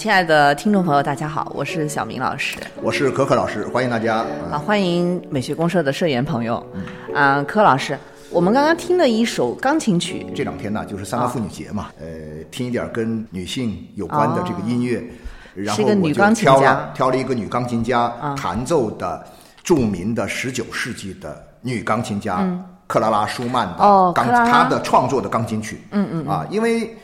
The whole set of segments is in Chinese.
亲爱的听众朋友，大家好，我是小明老师。我是可可老师，欢迎大家。啊，欢迎美学公社的社员朋友。嗯。啊，柯老师，我们刚刚听了一首钢琴曲，这两天呢，就是三八妇女节嘛，呃，听一点跟女性有关的这个音乐，然后是一个女我就钢琴家。挑了挑了一个女钢琴家弹奏的著名的十九世纪的女钢琴家克拉拉舒曼的钢，她的创作的钢琴曲。嗯嗯。啊，因为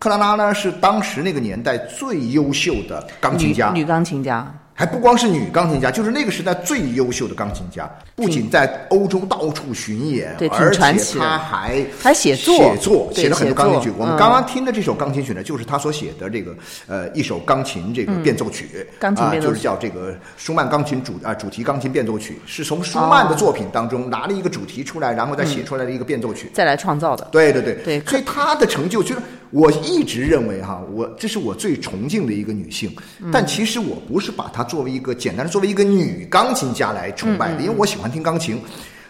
克拉拉呢是当时那个年代最优秀的钢琴家，女女钢琴家。还不光是女钢琴家，就是那个时代最优秀的钢琴家，不仅在欧洲到处巡演，对挺而且传奇的他还还写作写作写了很多钢琴曲我们嗯刚刚听的这首钢琴曲呢，就是他所写的这个呃一首钢琴这个变奏曲，嗯钢琴啊，变奏曲就是叫这个舒曼钢琴主啊主题钢琴变奏曲，是从舒曼的作品当中拿了一个主题出来，然后再写出来的一个变奏曲。再来创造的。对对对对所以他的成就，就是我一直认为哈，我这是我最崇敬的一个女性，嗯。但其实我不是把她作为一个简单的作为一个女钢琴家来崇拜嗯的，因为我喜欢听钢琴。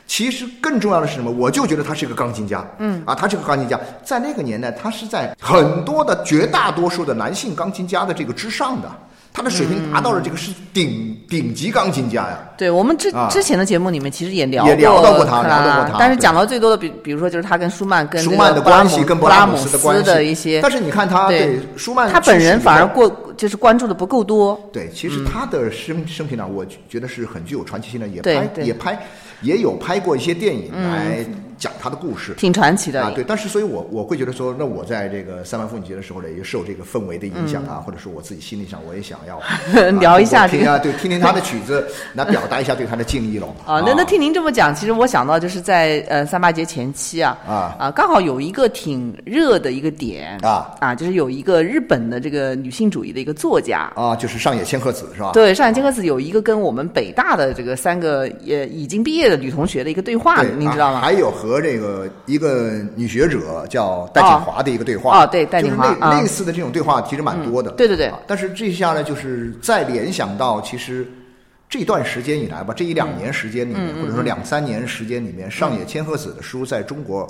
其实更重要的是什么？我就觉得她是一个钢琴家，嗯。啊，她是个钢琴家，在那个年代，她是在很多的绝大多数的男性钢琴家的这个之上的，她的水平达到了这个是顶顶级钢琴家呀。对我们之啊。之前的节目里面其实也聊也聊到过他，聊到过他但是讲到最多的，比比如说就是他跟舒曼跟舒曼的关系跟布拉姆斯的关系。的一些，但是你看他对。对舒曼他本人反而过就是关注的不够多。对，其实他的生生平呢，我觉得是很具有传奇性的，也拍也拍也有拍过一些电影来讲他的故事。挺传奇的啊，对，但是所以我我会觉得说，那我在这个三八妇女节的时候呢，也受这个氛围的影响啊，或者说我自己心理上我也想要、聊一下这个听啊，对，听听他的曲子，来表达一下对他的敬意喽。啊，那那听您这么讲，其实我想到就是在呃三八节前期啊啊啊，刚好有一个挺热的一个点啊啊，就是有一个日本的这个女性主义的一个作家。啊，就是上野千鹤子是吧？对，上野千鹤子有一个跟我们北大的这个三个也已经毕业的女同学的一个对话，对，您知道吗？啊还有和这个一个女学者叫戴锦华的一个对话。哦对戴锦华就是类似的这种对话其实蛮多的。嗯对对对啊但是这下呢，就是再联想到其实。这段时间以来吧，这一两年时间里嗯面，或者说两三年时间里面，上野千鹤子的书在中国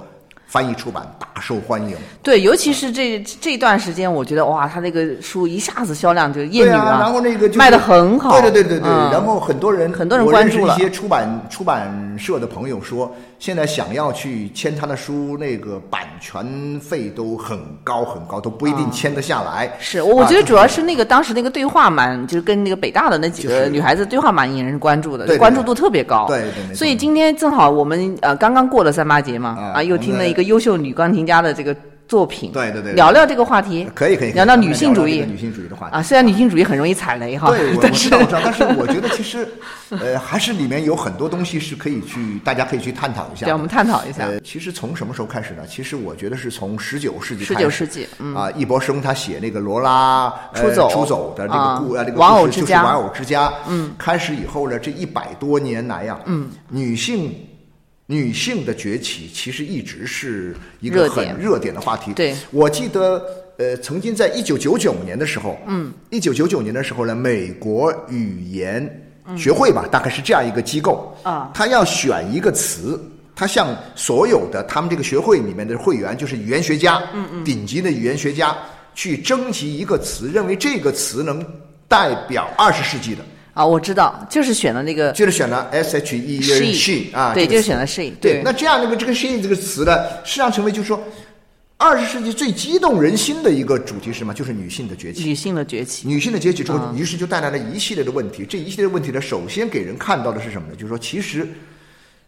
翻译出版大受欢迎。对，尤其是这这段时间，我觉得哇，他那个书一下子销量就艳女对啊，然后那个就是卖的很好，对对对对对，嗯然后很多人很多人我关注了认识一些出版出版社的朋友说，现在想要去签他的书，那个版权费都很高很高，都不一定签得下来。是我我觉得啊主要是那个当时那个对话蛮，就是跟那个北大的那几个女孩子对话蛮引人关注的，关注度特别高。对对所以今天正好我们呃刚刚过了三八节嘛，啊啊，又听了一个优秀女钢琴家的这个作品，对对对对聊聊这个话题，可以可以，聊聊女性主义女性主义的话题。啊，虽然女性主义很容易踩雷哈，对，但是知道我知道，但是我觉得其实，呃，还是里面有很多东西是可以去，大家可以去探讨一下。对，我们探讨一下。呃，其实从什么时候开始呢？其实我觉得是从十九世纪十九。世纪嗯啊，易伯生他写那个罗拉呃出走出走的这个故啊呃这个玩故偶之家事就是玩偶之家。嗯，开始以后呢，这一百多年来呀，嗯，女性。女性的崛起其实一直是一个很热点的话题。对。我记得，呃，曾经在一九九九年的时候，嗯，一九九九年的时候呢，美国语言学会吧，大概是这样一个机构啊，他要选一个词，他向所有的他们这个学会里面的会员，就是语言学家，嗯嗯，顶级的语言学家，去征集一个词，认为这个词能代表二十世纪的，啊，我知道，就是选了那个就是选了 S H E she she 啊，对，就是选了 she，对，那这样那个这个 she 这个词呢，实际上成为就是说，二十世纪最激动人心的一个主题是什么？就是女性的崛起。女性的崛起，女性的崛起之后，于是就带来了一系列的问题。这一系列问题呢，首先给人看到的是什么呢？就是说，其实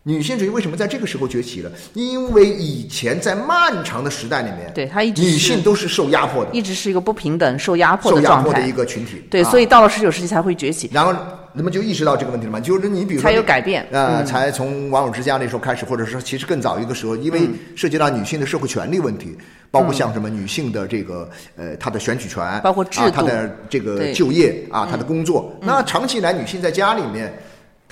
女性主义为什么在这个时候崛起了？因为以前在漫长的时代里面，对她一直女性都是受压迫的，一直是一个不平等、受压迫受的状态压迫的一。个群体。对，啊。所以到了十九世纪才会崛起，然后人们就意识到这个问题了嘛，就是你比如说才有改变。呃，嗯。才从王友之家那时候开始，或者说其实更早一个时候，因为嗯。涉及到女性的社会权利问题，包括像什么女性的这个呃她的选举权，包括制啊、她的这个就业啊，她的工作，那长期以来女性在家里面。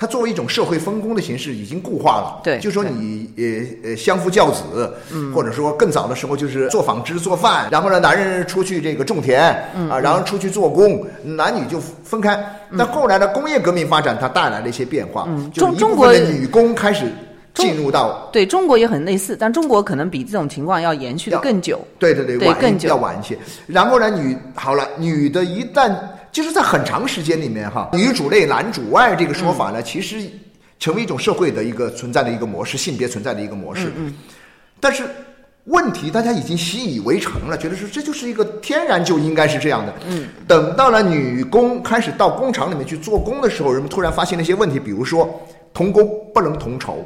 她作为一种社会分工的形式已经固化了，对就说你呃呃相夫教子，嗯，或者说更早的时候就是做纺织做饭，然后呢男人出去这个种田，嗯啊，然后出去做工，男女就分开。但后来的工业革命发展，它带来了一些变化，就是一中国的女工开始进入到，对中国也很类似，但中国可能比这种情况要延续的更久。对对对，晚更久要晚一些。然后呢，女好了，女的一旦就是在很长时间里面哈，女主内男主外这个说法呢，嗯其实成为一种社会的一个存在的一个模式，性别存在的一个模式。嗯但是问题大家已经习以为常了，觉得说这就是一个天然就应该是这样的。嗯，等到了女工开始到工厂里面去做工的时候，人们突然发现了一些问题，比如说同工不能同酬。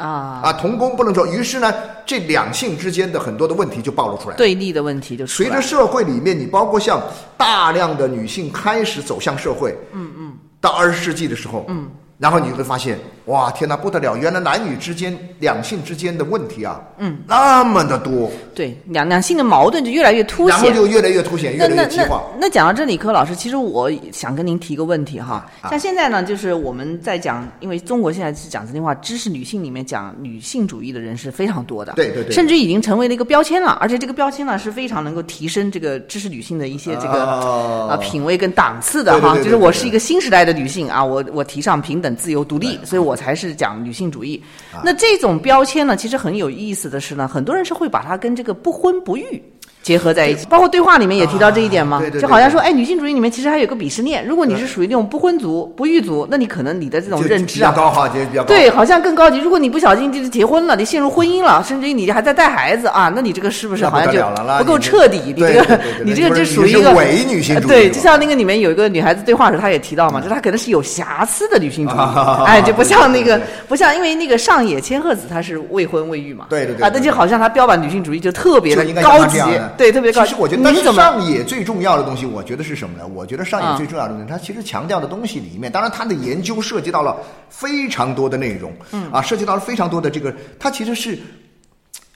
啊，啊，同工不能说，于是呢，这两性之间的很多的问题就暴露出来了。对立的问题就。随着社会里面，你包括像大量的女性开始走向社会，嗯嗯，到二十世纪的时候，嗯，然后你会发现，哇，天哪，不得了！原来男女之间、两性之间的问题啊，嗯，那么的多，对两两性的矛盾就越来越凸显然后。就越来越凸显，越来越激化。那讲到这里，柯老师，其实我想跟您提个问题哈。啊像现在呢，就是我们在讲，因为中国现在是讲真心话，知识女性里面讲女性主义的人是非常多的，对对对甚至已经成为了一个标签了。而且这个标签呢，是非常能够提升这个知识女性的一些这个哦啊品味跟档次的哈。就是我是一个新时代的女性啊，我我提倡平等、自由、独立，所以我才是讲女性主义。那这种标签呢，其实很有意思的是呢，很多人是会把它跟这个不婚不育。结合在一起，包括对话里面也提到这一点嘛，啊对对对就好像说，哎，女性主义里面其实还有个鄙视链，如果你是属于那种不婚族、不育族，那你可能你的这种认知啊比较，高哈，比较高。对，好像更高级。如果你不小心就是结婚了，你陷入婚姻了，甚至于你还在带孩子啊，那你这个是不是好像就不够彻底？你这个你这个就属于一个伪女性主义对，就像那个里面有一个女孩子对话的时候，她也提到嘛，就她可能是有瑕疵的女性主义，哎，就不像那个不像，因为那个上野千鹤子她是未婚未育嘛，对对对啊，那就好像她标榜女性主义就特别的高级对，特别高级。其实我觉得，但是你上野最重要的东西，我觉得是什么呢？我觉得上嗯野最重要的东西，它其实强调的东西里面，当然它的研究涉及到了非常多的内容，嗯啊，涉及到了非常多的这个，它其实是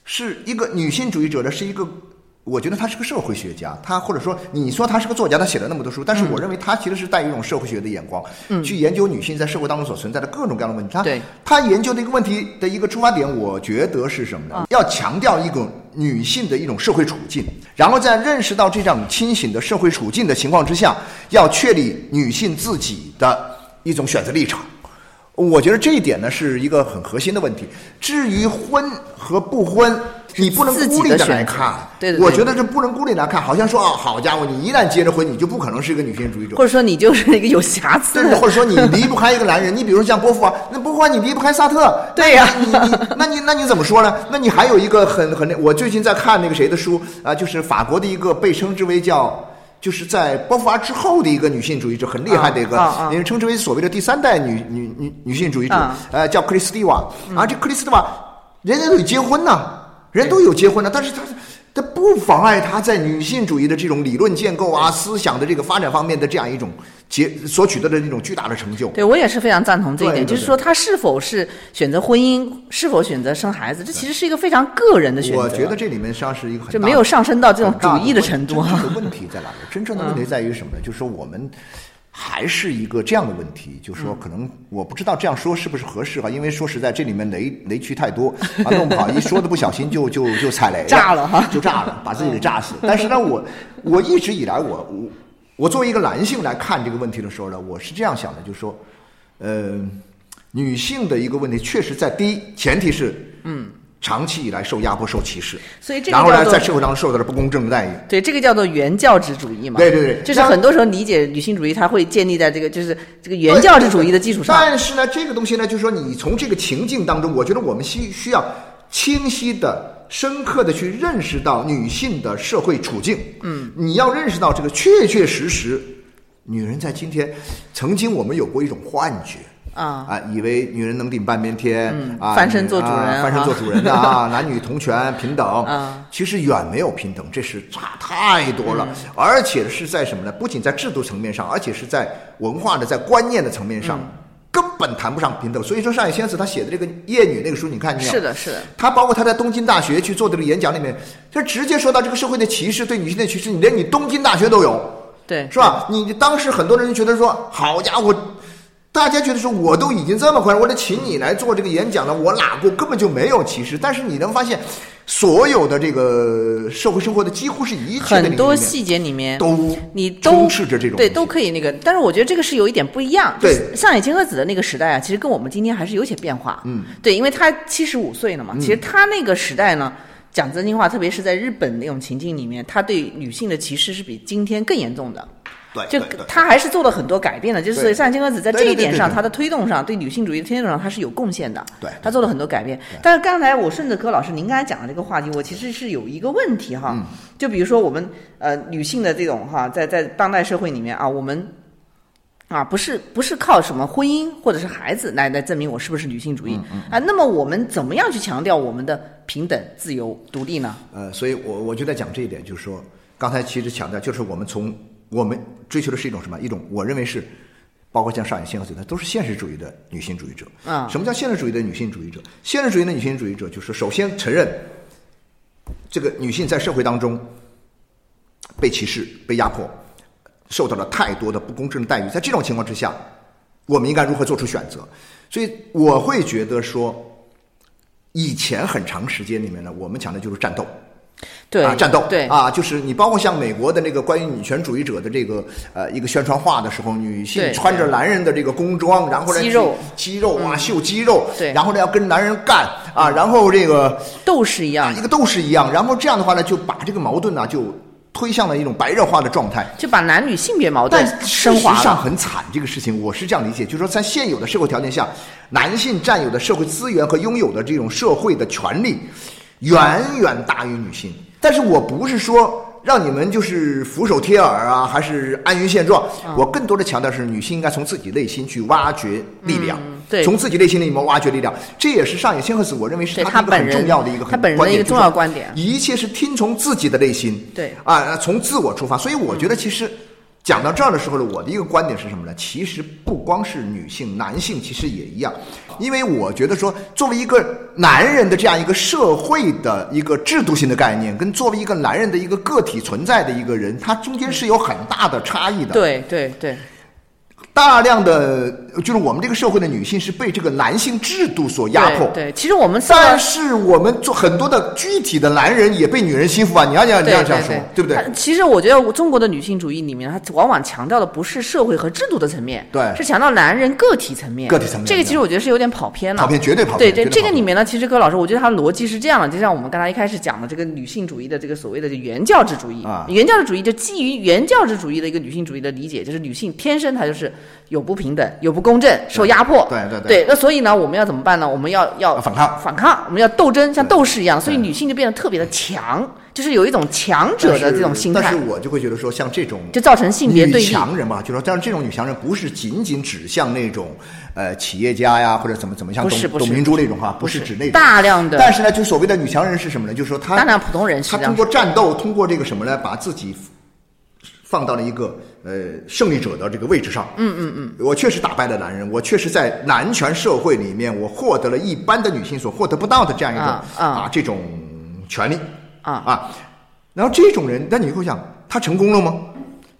是一个女性主义者的，是一个。我觉得他是个社会学家，他或者说你说他是个作家，他写了那么多书，但是我认为他其实是带一种社会学的眼光，嗯去研究女性在社会当中所存在的各种各样的问题。他对他研究的一个问题的一个出发点，我觉得是什么呢？要强调一种女性的一种社会处境，然后在认识到这种清醒的社会处境的情况之下，要确立女性自己的一种选择立场。我觉得这一点呢是一个很核心的问题。至于婚和不婚，你不能孤立的来看。对对对我觉得这不能孤立来看，好像说啊，好家伙，你一旦结了婚，你就不可能是一个女性主义者或。者说你就是一个有瑕疵对，的或者说你离不开一个男人，你比如像波伏娃，那波伏娃你离不开萨特，对呀你你那你那你怎么说呢？那你还有一个很很那，我最近在看那个谁的书啊，就是法国的一个被称之为叫。就是在波伏娃之后的一个女性主义者，很厉害的一个，啊啊啊人称之为所谓的第三代女女女女性主义者，啊呃，叫克里斯蒂瓦。啊这克里斯蒂瓦，人家都得结婚呐，人都有结婚的，但是他他不妨碍他在女性主义的这种理论建构啊、思想的这个发展方面的这样一种结所取得的那种巨大的成就。对我也是非常赞同这一点，对对就是说他是否是选择婚姻，是否选择生孩子，这其实是一个非常个人的选择。我觉得这里面实际上是一个很就没有上升到这种主义的程度啊真正的问题在哪里？真正的问题在于什么呢？就是说我们。还是一个这样的问题，就是说，可能我不知道这样说是不是合适哈，因为说实在，这里面雷雷区太多 啊，弄不好一说的不小心就就就踩雷了，炸了哈。就炸了，把自己给炸死。但是呢，我我一直以来，我我我作为一个男性来看这个问题的时候呢，我是这样想的，就是说，呃，女性的一个问题，确实在第一前提是，嗯，长期以来受压迫、受歧视，所以这个然后呢，在社会当中受到了不公正的待遇。对，这个叫做原教旨主义嘛。对对对就是很多时候理解女性主义，它会建立在这个就是这个原教旨主义的基础上。但是呢，这个东西呢，就是说你从这个情境当中，我觉得我们需需要清晰的深刻的去认识到女性的社会处境。嗯，你要认识到这个确确实实，女人在今天，曾经我们有过一种幻觉。啊啊，以为女人能顶半边天，啊，翻身做主人啊翻身啊做主人的啊，男女同权平等，啊其实远没有平等，这是差太多了，嗯而且是在什么呢？不仅在制度层面上，而且是在文化的、在观念的层面嗯上，根本谈不上平等。所以说，上野千鹤子他写的这个《夜女》那个书，你看见没有？是的，是的，他包括他在东京大学去做的这个演讲里面，就直接说到这个社会的歧视，对女性的歧视，你连你东京大学都有。对，是吧？你当时很多人觉得说，好家伙，大家觉得说我都已经这么快，我得请你来做这个演讲了，我哪过根本就没有歧视。但是你能发现，所有的这个社会生活的几乎是一切的很多细节里面都你都充斥着这种对，都可以那个。但是我觉得这个是有一点不一样。对上野千鹤子的那个时代啊，其实跟我们今天还是有些变化。嗯，对，因为他七十五岁了嘛，其实他那个时代呢。讲真心话，特别是在日本那种情境里面，他对女性的歧视是比今天更严重的。就对对对他还是做了很多改变的，就是对上野千鹤子在这一点上，他的推动上，对女性主义的推动上，他是有贡献的。对他做了很多改变。但是刚才我顺着柯老师您刚才讲的这个话题，我其实是有一个问题哈，嗯就比如说我们呃女性的这种哈，在在当代社会里面啊，我们。啊，不是不是靠什么婚姻或者是孩子来来证明我是不是女性主义、啊？那么我们怎么样去强调我们的平等、自由、独立呢？呃，所以我我就在讲这一点，就是说，刚才其实强调，就是我们从我们追求的是一种什么？一种我认为是，包括像上野千鹤子，她都是现实主义的女性主义者。啊什么叫现实主义的女性主义者？现实主义的女性主义者就是首先承认，这个女性在社会当中被歧视、被压迫，受到了太多的不公正的待遇。在这种情况之下，我们应该如何做出选择？所以我会觉得说，以前很长时间里面呢，我们讲的就是战斗。对，啊，战斗，对啊，就是你包括像美国的那个关于女权主义者的这个呃一个宣传画的时候，女性穿着男人的这个工装，然后呢肌肉肌肉啊秀肌肉，对然后呢要跟男人干啊，然后这个斗士一样一个斗士一样，然后这样的话呢就把这个矛盾呢就推向了一种白热化的状态。就把男女性别矛盾但事升华实上。很惨，这个事情我是这样理解，就是说在现有的社会条件下，男性占有的社会资源和拥有的这种社会的权利，远远大于女性。但是我不是说让你们就是俯首帖耳啊，还是安于现状。嗯我更多的强调是，女性应该从自己内心去挖掘力量，嗯对从自己内心里面挖掘力量。这也是上野千鹤子，我认为是对他一个很重要的一个很他本人的一个重要观点一切是听从自己的内心。对啊，从自我出发。所以我觉得其实。讲到这儿的时候呢，我的一个观点是什么呢？其实不光是女性，男性其实也一样，因为我觉得说，作为一个男人的这样一个社会的一个制度性的概念，跟作为一个男人的一个个体存在的一个人，他中间是有很大的差异的。对对对，大量的就是我们这个社会的女性是被这个男性制度所压迫。对，对其实我们但是我们做很多的具体的男人也被女人欺负啊！你要你要你对要这样说，对不对？其实我觉得中国的女性主义里面，它往往强调的不是社会和制度的层面，对是强调男人个体层面。个体层面这个其实我觉得是有点跑偏了。跑偏绝对跑偏对对，这个里面呢，其实柯老师，我觉得他的逻辑是这样的，就像我们刚才一开始讲的这个女性主义的这个所谓的原教旨主义啊原教旨主义就基于原教旨主义的一个女性主义的理解，就是女性天生她就是有不平等、有不公正、受压迫。对对对对，那所以呢，我们要怎么办呢？我们要要反抗反抗，我们要斗争，像斗士一样，所以女性就变得特别的强，就是有一种强者的这种心态但是，我就会觉得说，像这种就造成性别对女立。强人吧，就说，但是这种女强人不是仅仅指向那种呃企业家呀，或者怎么怎么像董董明珠那种哈，不是指那种。大量的但是呢，就所谓的女强人是什么呢？就是说她当然普通人是她通过战斗，通过这个什么呢，把自己放到了一个呃胜利者的这个位置上。嗯嗯嗯，我确实打败了男人，我确实在男权社会里面，我获得了一般的女性所获得不到的这样一种啊啊这种权利啊啊。然后这种人，那你会想，他成功了吗？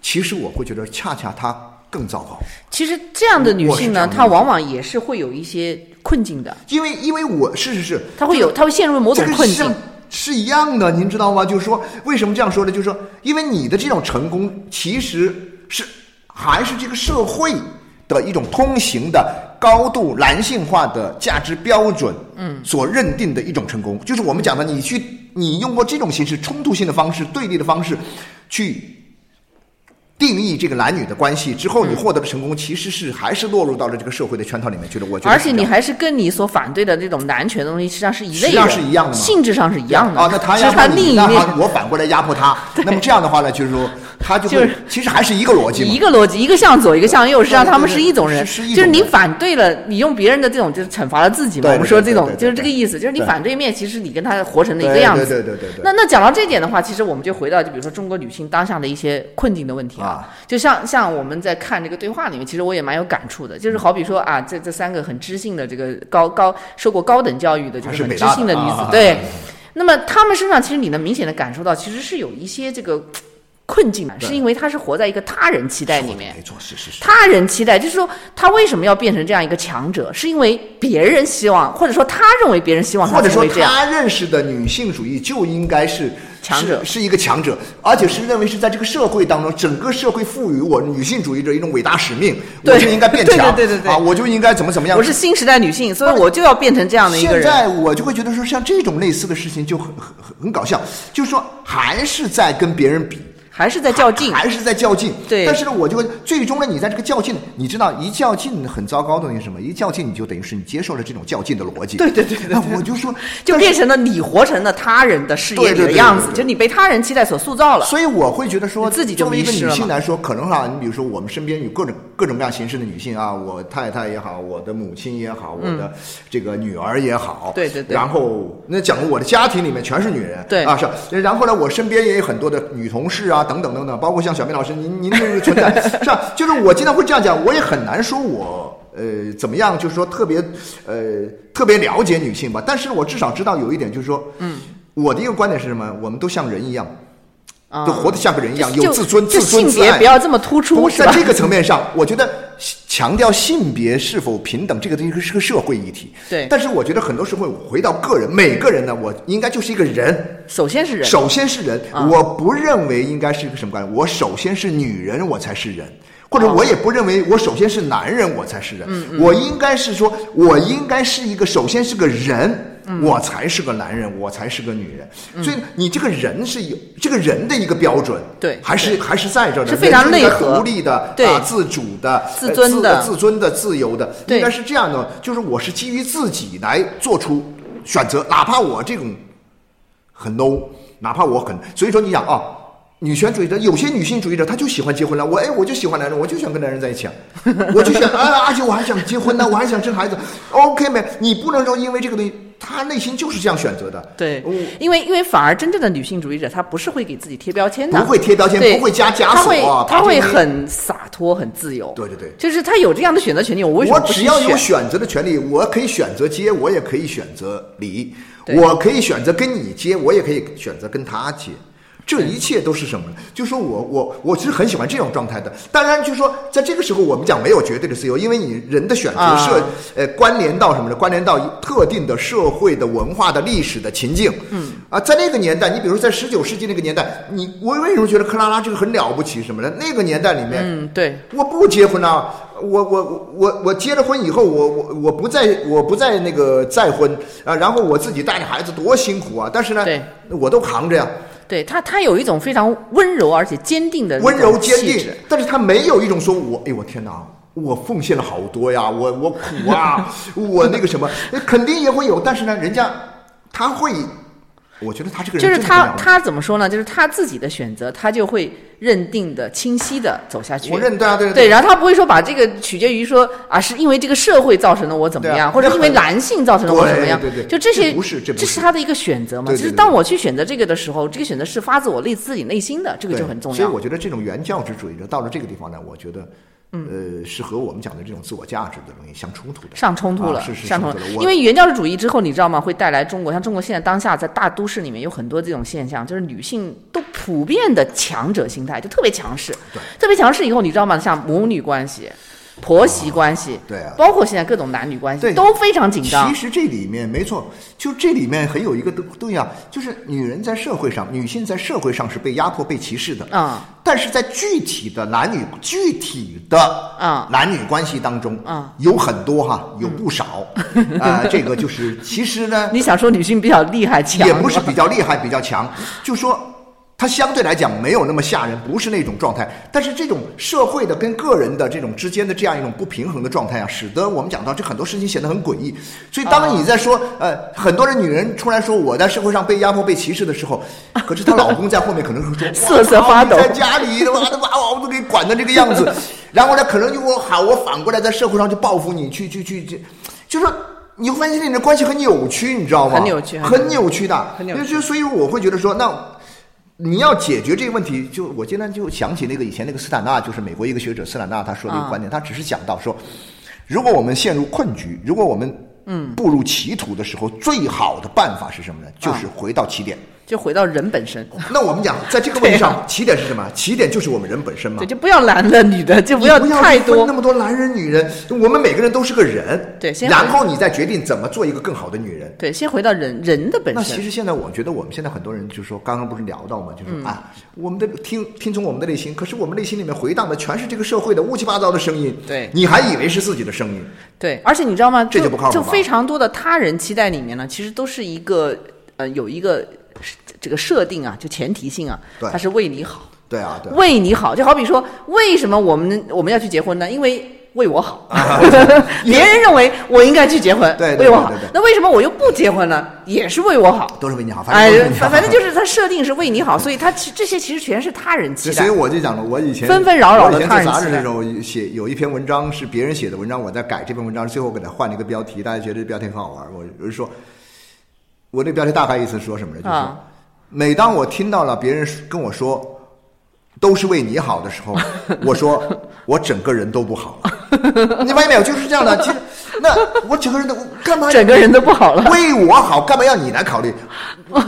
其实我会觉得，恰恰他更糟糕，其实这样的女性呢，她往往也是会有一些困境的，因为因为我是是是，她会有，她会陷入某种困境这个。是一样的，您知道吗？就是说，为什么这样说呢？就是说，因为你的这种成功，其实是还是这个社会的一种通行的高度男性化的价值标准，嗯，所认定的一种成功，就是我们讲的，你去，你用过这种形式冲突性的方式、对立的方式，去定义这个男女的关系之后，你嗯获得的成功其实是还是落入到了这个社会的圈套里面去了。我觉得而且你还是跟你所反对的这种男权的东西，实际上是一类实际上是一样的嘛。性质上是一样的。啊，那他压迫你，那他，我反过来压迫他。那么这样的话呢，就是说他就会就是其实还是一个逻辑一。个逻辑，一个向左，一个向右，实际上他们是一种人，就是你反对了，你用别人的这种就是惩罚了自己嘛。我们说这种就是这个意思，就是你反对面，其实你跟他活成了一个样子。对对对对对。那那讲到这点的话，其实我们就回到就比如说中国女性当下的一些困境的问题啊，就像像我们在看这个对话里面，其实我也蛮有感触的，就是好比说啊，这这三个很知性的这个高高受过高等教育的，就是很知性的女子啊，对。那么他们身上其实你能明显的感受到，其实是有一些这个困境的，是因为她是活在一个他人期待里面。没错，是是是。他人期待，就是说他为什么要变成这样一个强者，是因为别人希望，或者说他认为别人希望他或者说。他认识的女性主义就应该是强者是，是一个强者，而且是认为是在这个社会当中，整个社会赋予我女性主义者一种伟大使命，我就应该变 对对强，对对对啊，我就应该怎么怎么样。我是新时代女性，所以我就要变成这样的一个人。现在我就会觉得说，像这种类似的事情就很很很很搞笑，就是说还是在跟别人比。还是在较劲，还是在较劲。对但是呢，我就最终呢，你在这个较劲，你知道一较劲很糟糕的那是什么？一较劲你就等于是你接受了这种较劲的逻辑。对对对对对那我就说，就变成了你活成了他人的事业里的样子对，对就你被他人期待所塑造了。所以我会觉得说，自己作为一个女性来说，可能哈，你比如说我们身边有各种各种各样形式的女性啊，我太太也好，我的母亲也好，我的这个女儿也好，对对对然后那讲我的家庭里面全是女人，对啊是，然后呢，我身边也有很多的女同事啊，等等等等，包括像小明老师，您您这个存在 是吧？就是我经常会这样讲，我也很难说我。呃，怎么样？就是说特别，呃，特别了解女性吧。但是我至少知道有一点，就是说，嗯，我的一个观点是什么？我们都像人一样，啊都活得像个人一样，有自尊、自尊自爱性别不。要这么突出，在这个层面上，我觉得强调性别是否平等这个东西是个社会议题。对但是我觉得很多时候回到个人，每个人呢，我应该就是一个人。首先是人，首先是人，啊我不认为应该是一个什么观念，我首先是女人，我才是人。或哦者我也不认为我首先是男人，我才是人。嗯我应该是说，我应该是一个首先是个人，嗯我才是个男人，我才是个女人。所以你这个人是有这个人的一个标准，对还是还是在这儿的，是非常独立的，对啊，自主的、自尊的自尊的、自由的，应该是这样的。就是我是基于自己来做出选择，哪怕我这种很 low，哪怕我很，所以说你想啊。女权主义者，有些女性主义者，她就喜欢结婚了。我哎，我就喜欢男人，我就想跟男人在一起啊，我就想啊，而且我还想结婚呢，我还想生孩子。OK 没？你不能说因为这个东西，她内心就是这样选择的。对，因为因为反而真正的女性主义者，她不是会给自己贴标签的，不会贴标签不会加枷锁啊她会很洒脱、很自由。对对对就是她有这样的选择权利，我为什么我只要有选？择的权利，我可以选择接，我也可以选择离，我可以选择跟你接，我也可以选择跟他接。这一切都是什么呢？就说我我我其实很喜欢这种状态的。当然，就说在这个时候，我们讲没有绝对的自由，因为你人的选择啊是、呃关联到什么呢？关联到特定的社会的文化的历史的情境。嗯啊，在那个年代，你比如说在十九世纪那个年代，你我为什么觉得克拉拉这个很了不起？什么呢？那个年代里面，嗯，对，我不结婚啊！我我我我结了婚以后，我我我不再我不再那个再婚啊，然后我自己带着孩子多辛苦啊！但是呢对，我都扛着呀，对他，他有一种非常温柔而且坚定的那温柔坚定。但是他没有一种说我哎我天哪，我奉献了好多呀，我我苦啊，我那个什么，肯定也会有，但是呢，人家他会，我觉得他这个人就是他他怎么说呢？就是他自己的选择，他就会认定的清晰的走下去。我认对啊对对，然后他不会说把这个取决于说啊，是因为这个社会造成的我怎么样，啊或者因为男性造成的我怎么样，对对对就这些，这不是这不是他的一个选择嘛。就是当我去选择这个的时候，这个选择是发自我内自己内心的，这个就很重要。所以我觉得这种原教旨主义者到了这个地方呢，我觉得。呃，是和我们讲的这种自我价值的东西相冲突的。上冲突了，啊是是上冲突了。因为原教旨主义之后，你知道吗？会带来中国，像中国现在当下在大都市里面有很多这种现象，就是女性都普遍的强者心态，就特别强势。对特别强势以后，你知道吗？像母女关系、婆媳关系，对啊。包括现在各种男女关系对。都非常紧张。其。实这里面没错，就这里面很有一个东东西啊，就是女人在社会上，女性在社会上是被压迫、被歧视的。嗯，但是在具体的男女具体的嗯。男女关系当中，嗯。有很多哈，有不少。啊、这个就是其实呢，你想说女性比较厉害强，也不是比较厉害、比较强，就说它相对来讲没有那么吓人，不是那种状态。但是这种社会的跟个人的这种之间的这样一种不平衡的状态啊，使得我们讲到这很多事情显得很诡异。所以当你在说呃，很多的女人出来说我在社会上被压迫、被歧视的时候，可是她老公在后面可能会说瑟瑟发抖在家里他妈的把我都给管的这个样子，然后呢，可能就我喊，我反过来在社会上去报复你，去去去去，就是。你会发现这种关系很扭曲，你知道吗？很扭曲很扭曲的。很扭曲就就所以我会觉得说，那你要解决这个问题，就我今天就想起那个以前那个斯坦纳，就是美国一个学者斯坦纳他说的一个观点，他只是讲到说，如果我们陷入困局，如果我们嗯步入歧途的时候，最好的办法是什么呢？就是回到起点。就回到人本身，那我们讲，在这个问题对上，起点是什么？起点就是我们人本身嘛对，。就不要男的女的，就不要太多分那。么多男人女人，我们每个人都是个人。对先然后你再决定怎么做一个更好的女人。对，先回到人人的本身。那其实现在我觉得我们现在很多人就是说，刚刚不是聊到嘛，就是嗯、啊，我们的听听从我们的内心，可是我们内心里面回荡的全是这个社会的乌七八糟的声音。对你还以为是自己的声音？对，而且你知道吗？这就不靠谱就非常多的他人期待里面呢，其实都是一个呃有一个这个设定啊，就前提性啊，对它是为你好，对啊，对。为你好。就好比说，为什么我们我们要去结婚呢？因为为我好，别人认为我应该去结婚，对对为我好。那为什么我又不结婚呢？也是为我好。都是为你好，反哎反反正就是他设定是为你好，所以他其这些其实全是他人期待所以。我就讲了，我以前纷纷扰扰的我以前做他人期待杂志的时候写有一篇文章是别人写的文章，我在改这篇文章，最后给他换了一个标题，大家觉得这标题很好玩。我我是说，我这标题大概意思说什么呢？就是，啊每当我听到了别人跟我说都是为你好的时候，我说我整个人都不好了。你发现没有？就是这样的。其实那我整个人都干嘛？整个人都不好了为我好，干嘛要你来考虑？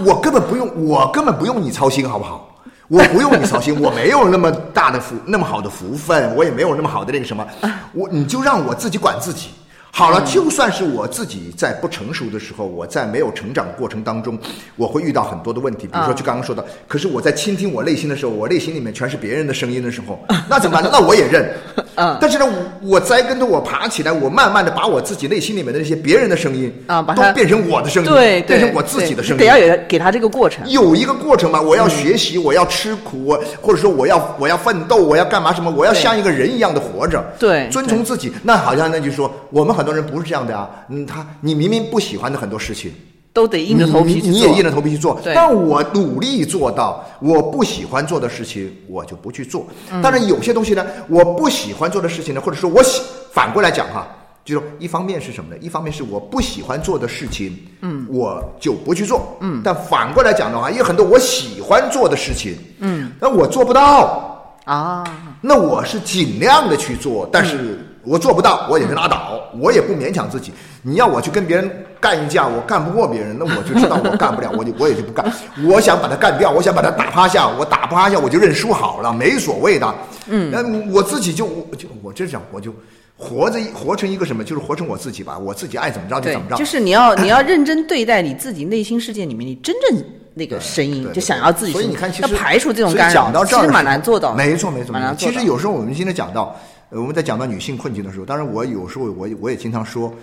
我根本不用，我根本不用你操心，好不好？我不用你操心，我没有那么大的福，那么好的福分，我也没有那么好的那个什么，我你就让我自己管自己。好了，就算是我自己在不成熟的时候，我在没有成长过程当中，我会遇到很多的问题，比如说就刚刚说的。可是我在倾听我内心的时候，我内心里面全是别人的声音的时候，那怎么办呢？那我也认。嗯但是呢，我我栽跟头，我爬起来，我慢慢的把我自己内心里面的那些别人的声音啊把它都变成我的声音，对，变成我自己的声音，对得要有给他这个过程。有一个过程嘛，我要学习，我要吃苦，我或者说我要我要奋斗，我要干嘛什么，我要像一个人一样的活着，对遵从自己。那好像那就说，我们很多人不是这样的啊，嗯，他你明明不喜欢的很多事情，都得硬着头皮去做。你你也硬着头皮去做。但我努力做到，我不喜欢做的事情，我就不去做。嗯当然，有些东西呢，我不喜欢做的事情呢，或者说我喜反过来讲哈，就是说一方面是什么呢？一方面是我不喜欢做的事情，嗯，我就不去做，嗯。但反过来讲的话，也有很多我喜欢做的事情，嗯，那我做不到，啊，那我是尽量的去做，但是我做不到，我也是拉倒，我也不勉强自己。你要我去跟别人干一架，我干不过别人，那我就知道我干不了，我就我也就不干。我想把他干掉，我想把他打趴下，我打趴下我就认输好了，没所谓的。嗯，那我自己就我就我这样我就活着活成一个什么，就是活成我自己吧，我自己爱怎么着就怎么，着。就是你要 你要认真对待你自己内心世界里面你真正那个声音就想要自己。所以你看，其实要排除这种干扰，讲到这儿的时候，其实蛮难做到的。没错，没错，没错。蛮难做到其实有时候我们今天讲到，呃，我们在讲到女性困境的时候，当然我有时候我我也经常说，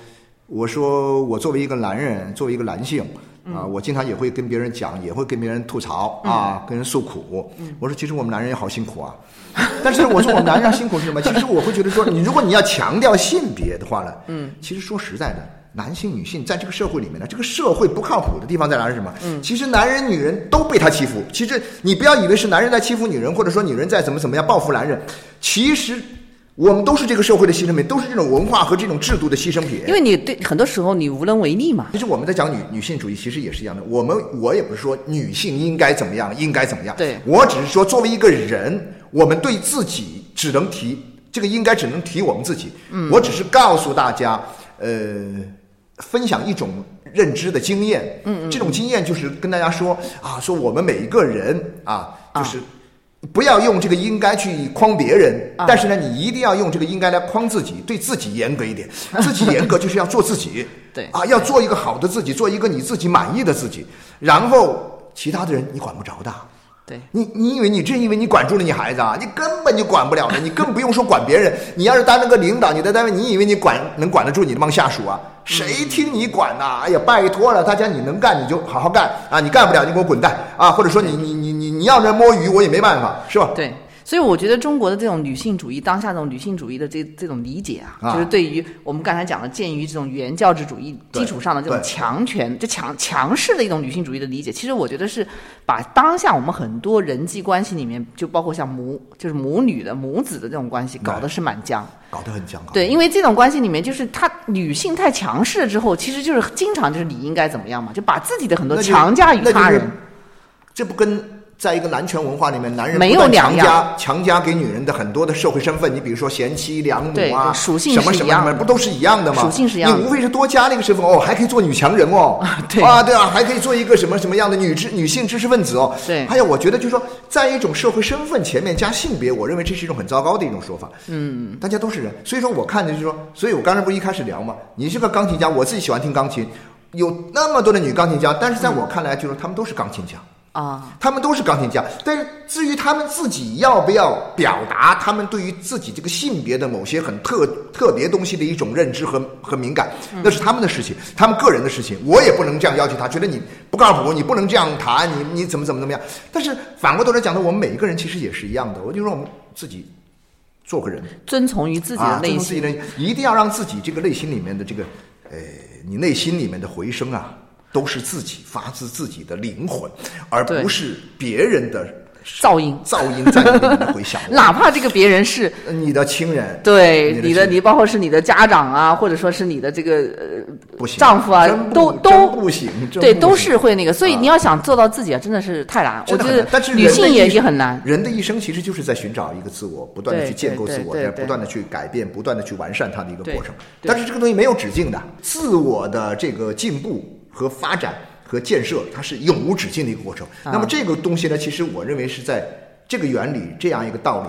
我说我作为一个男人，作为一个男性。啊，我经常也会跟别人讲，也会跟别人吐槽啊，跟人诉苦。我说，其实我们男人也好辛苦啊。但是我说我们男人辛苦是什么？其实我会觉得说，你如果你要强调性别的话呢，嗯，其实说实在的，男性、女性在这个社会里面呢，这个社会不靠谱的地方在哪是什么？嗯，其实男人、女人都被他欺负。其实你不要以为是男人在欺负女人，或者说女人在怎么怎么样报复男人，其实我们都是这个社会的牺牲品，都是这种文化和这种制度的牺牲品。因为你对很多时候你无能为力嘛。其实我们在讲女女性主义，其实也是一样的。我们我也不是说女性应该怎么样，应该怎么样。对我只是说作为一个人，我们对自己只能提这个，应该只能提我们自己。嗯，我只是告诉大家，呃，分享一种认知的经验。嗯嗯，这种经验就是跟大家说啊，说我们每一个人啊，就是。不要用这个应该去框别人，啊但是呢，你一定要用这个应该来框自己，对自己严格一点。自己严格就是要做自己，对啊，要做一个好的自己，做一个你自己满意的自己。然后其他的人你管不着的，对，你你以为你真以为你管住了你孩子啊？你根本就管不了的，你更不用说管别人。你要是当那个领导，你在单位，你以为你管能管得住你那帮下属啊？谁听你管呐、哎呀，拜托了，大家你能干你就好好干啊，你干不了你给我滚蛋啊！或者说你你你你要人摸鱼，我也没办法，是吧？对。所以我觉得中国的这种女性主义，当下这种女性主义的这这种理解啊，啊就是对于我们刚才讲的，鉴于这种原教旨主义基础上的这种强权、就强强势的一种女性主义的理解，其实我觉得是把当下我们很多人际关系里面，就包括像母就是母女的母子的这种关系，搞得是蛮僵。搞得很僵。对，因为这种关系里面，就是她女性太强势了之后，其实就是经常就是你应该怎么样嘛，就把自己的很多强加于他人。这不跟在一个男权文化里面，男人没有强加强加给女人的很多的社会身份，你比如说贤妻良母啊，对属性什么样的什么什么，不都是一样的吗？属性是一样的你无非是多加了一个身份哦，还可以做女强人哦，对啊，对啊，还可以做一个什么什么样的女知女性知识分子哦。对还有我觉得就是说，在一种社会身份前面加性别，我认为这是一种很糟糕的一种说法。嗯，大家都是人，所以说我看的就是说，所以我刚才不是一开始聊嘛，你是个钢琴家，我自己喜欢听钢琴。有那么多的女钢琴家，但是在我看来，就是他们都是钢琴家。啊，他们都是钢琴家，但是至于他们自己要不要表达他们对于自己这个性别的某些很特特别东西的一种认知和和敏感，那是他们的事情，他们个人的事情，我也不能这样要求他，觉得你不靠谱，你不能这样谈，你你怎么怎么怎么样。但是反过头来讲呢，我们每一个人其实也是一样的，我就说我们自己做个人，遵从于自己的啊，内心。遵从自己的，一定要让自己这个内心里面的这个，呃，你内心里面的回声啊，都是自己发自自己的灵魂，而不是别人的噪音，噪音在你里面回响。哪怕这个别人是你的亲人，对你的，你包括是你的家长啊，或者说是你的这个呃不行，丈夫啊都都不行，对，都是会那个。所以啊你要想做到自己啊，真的是太难。我觉得但是女性也也很难。人的一生其实就是在寻找一个自我，不断的去建构自我，在不断的去改变，不断的去完善它的一个过程。但是这个东西没有止境的，自我的这个进步和发展和建设，它是永无止境的一个过程。啊那么这个东西呢，其实我认为是在这个原理这样一个道理。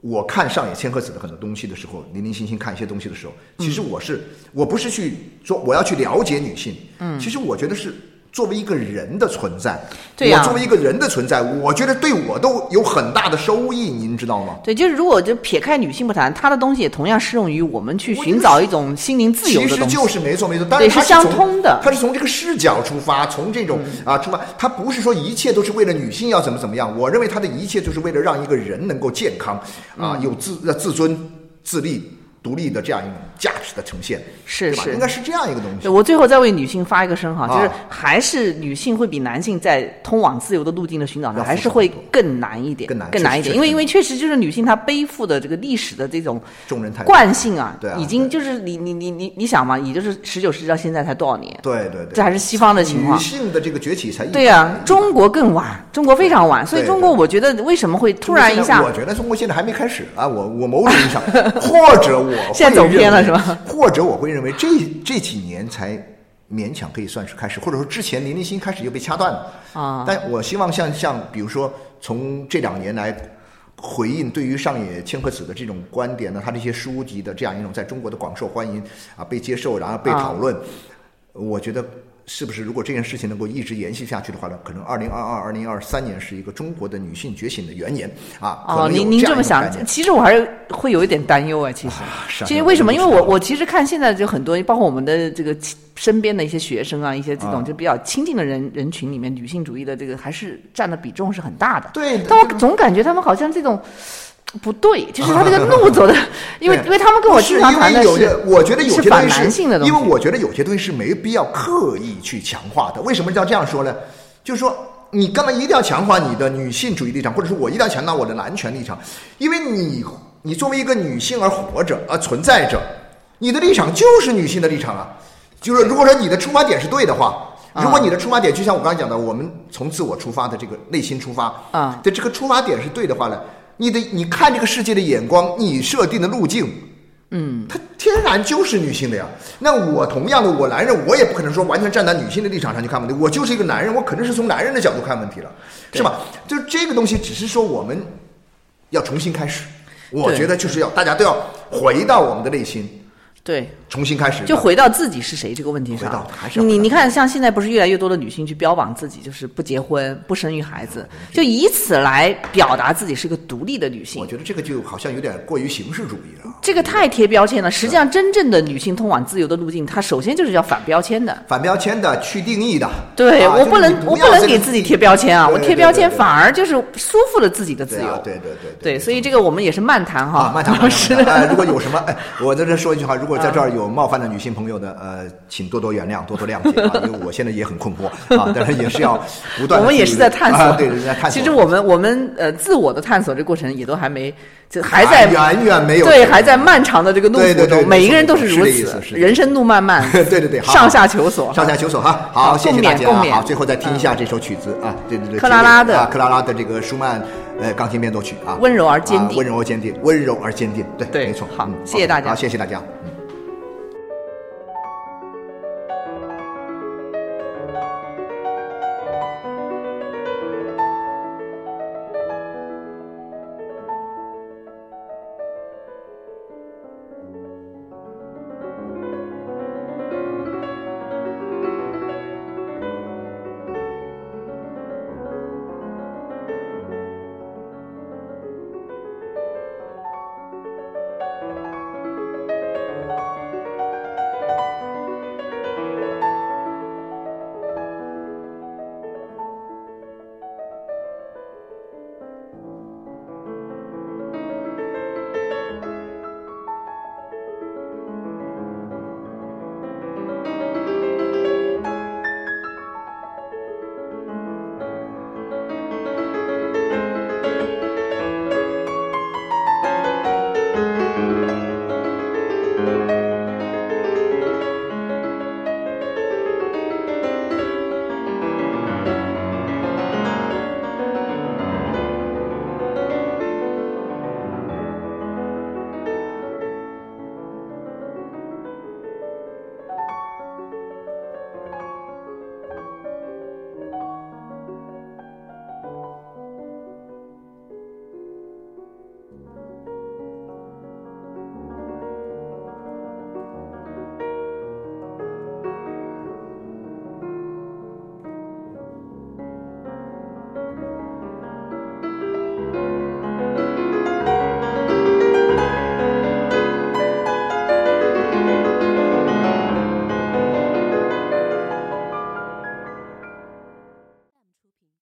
我看上野千鹤子的很多东西的时候，零零星星看一些东西的时候，其实我是、我不是去说我要去了解女性，嗯，其实我觉得是作为一个人的存在，我作为一个人的存在，我觉得对我都有很大的收益，您知道吗？对，就是如果就撇开女性不谈，她的东西也同样适用于我们去寻找一种心灵自由的东西。其实就是没错没错，但对是相通的嗯它是从这个视角出发，从这种、啊出发，它不是说一切都是为了女性要怎么怎么样。我认为他的一切就是为了让一个人能够健康嗯啊，有自呃自尊、自立、独立的这样一种价值的呈现？是是应该是这样一个东西，。我最后再为女性发一个声哈，啊就是还是女性会比男性在通往自由的路径的寻找上，还是会更难一点，更难更难一点。因为因为确实就是女性她背负的这个历史的这种众人太惯性啊对啊，已经就是你你你你你想嘛，也就是十九世纪到现在才多少年？对对对，这还是西方的情况女。性的这个崛起才对呀、中国更晚，中国非常晚，所以中国我觉得为什么会突然一下我觉得中国现在还没开始啊，我我某种意义上，或者我会现在走偏了是吧？或者我会认为这这几年才勉强可以算是开始，或者说之前零零星开始又被掐断了啊但我希望像像比如说从这两年来。回应对于上野千鹤子的这种观点呢，他这些书籍的这样一种在中国的广受欢迎啊，被接受，然后被啊讨论，我觉得是不是如果这件事情能够一直延续下去的话呢，可能二零二二、二零二三年是一个中国的女性觉醒的元年啊。您您这么想其实我还是会有一点担忧啊。其实，啊其实为什么？因为我我我其实看现在就很多，包括我们的这个身边的一些学生啊，一些这种啊就比较亲近的人人群里面，女性主义的这个还是占的比重是很大的。对但我总感觉他们好像这种不对，就是他这个路走的，因为因为他们跟我是经常谈的因为有些是，我觉得有些是反东西男性的因为我觉得有些东西是没必要刻意去强化的。为什么要这样说呢？就是说，你干嘛一定要强化你的女性主义立场，或者说我一定要强调我的男权立场？因为你你作为一个女性而活着而存在着，你的立场就是女性的立场啊。就是如果说你的出发点是对的话。啊如果你的出发点就像我刚才讲的，我们从自我出发的这个内心出发啊的这个出发点是对的话呢，你的你看这个世界的眼光，你设定的路径，嗯，它天然就是女性的呀。那我同样的，我男人，我也不可能说完全站在女性的立场上去看问题，我就是一个男人，我肯定是从男人的角度看问题了，是吧？就这个东西，只是说我们要重新开始。我觉得就是要大家都要回到我们的内心，对，重新开始，就回到自己是谁这个问题上。回到还是你你看，像现在不是越来越多的女性去标榜自己就是不结婚、不生育孩子，就以此来表达自己是个独立的女性我。觉得这个就好像有点过于形式主义了。这个太贴标签了。实际上，真正的女性通往自由的路径，它首先就是要反标签的。反标签的、去定义的，对、啊我不能我不能给自己贴标签啊！我贴标签反而就是束缚了自己的自由。对啊对对对对，所以这个我们也是漫谈哈，啊，漫谈漫是谈。哎，如果有什么，哎，我在这说一句话，如果在这儿有冒犯的女性朋友的，呃，请多多原谅，多多谅解啊，因为我现在也很困惑啊，但是也是要不断。我们也是在探索，啊对人，在探索。其实我们我们呃自我的探索这过程也都还没，就还在远远没有对，还在漫长的这个路途中，对对对对每一个人都是如此，人生路漫漫，对对对，上下求索，上下求索哈。好好，谢谢大家好，最后再听一下这首曲子啊，对对对，克拉拉的啊克拉拉的这个舒曼呃钢琴变奏曲啊，温柔而坚定啊温柔而坚定，温柔而坚定，对对没错。好嗯谢谢大家好，谢谢大家。嗯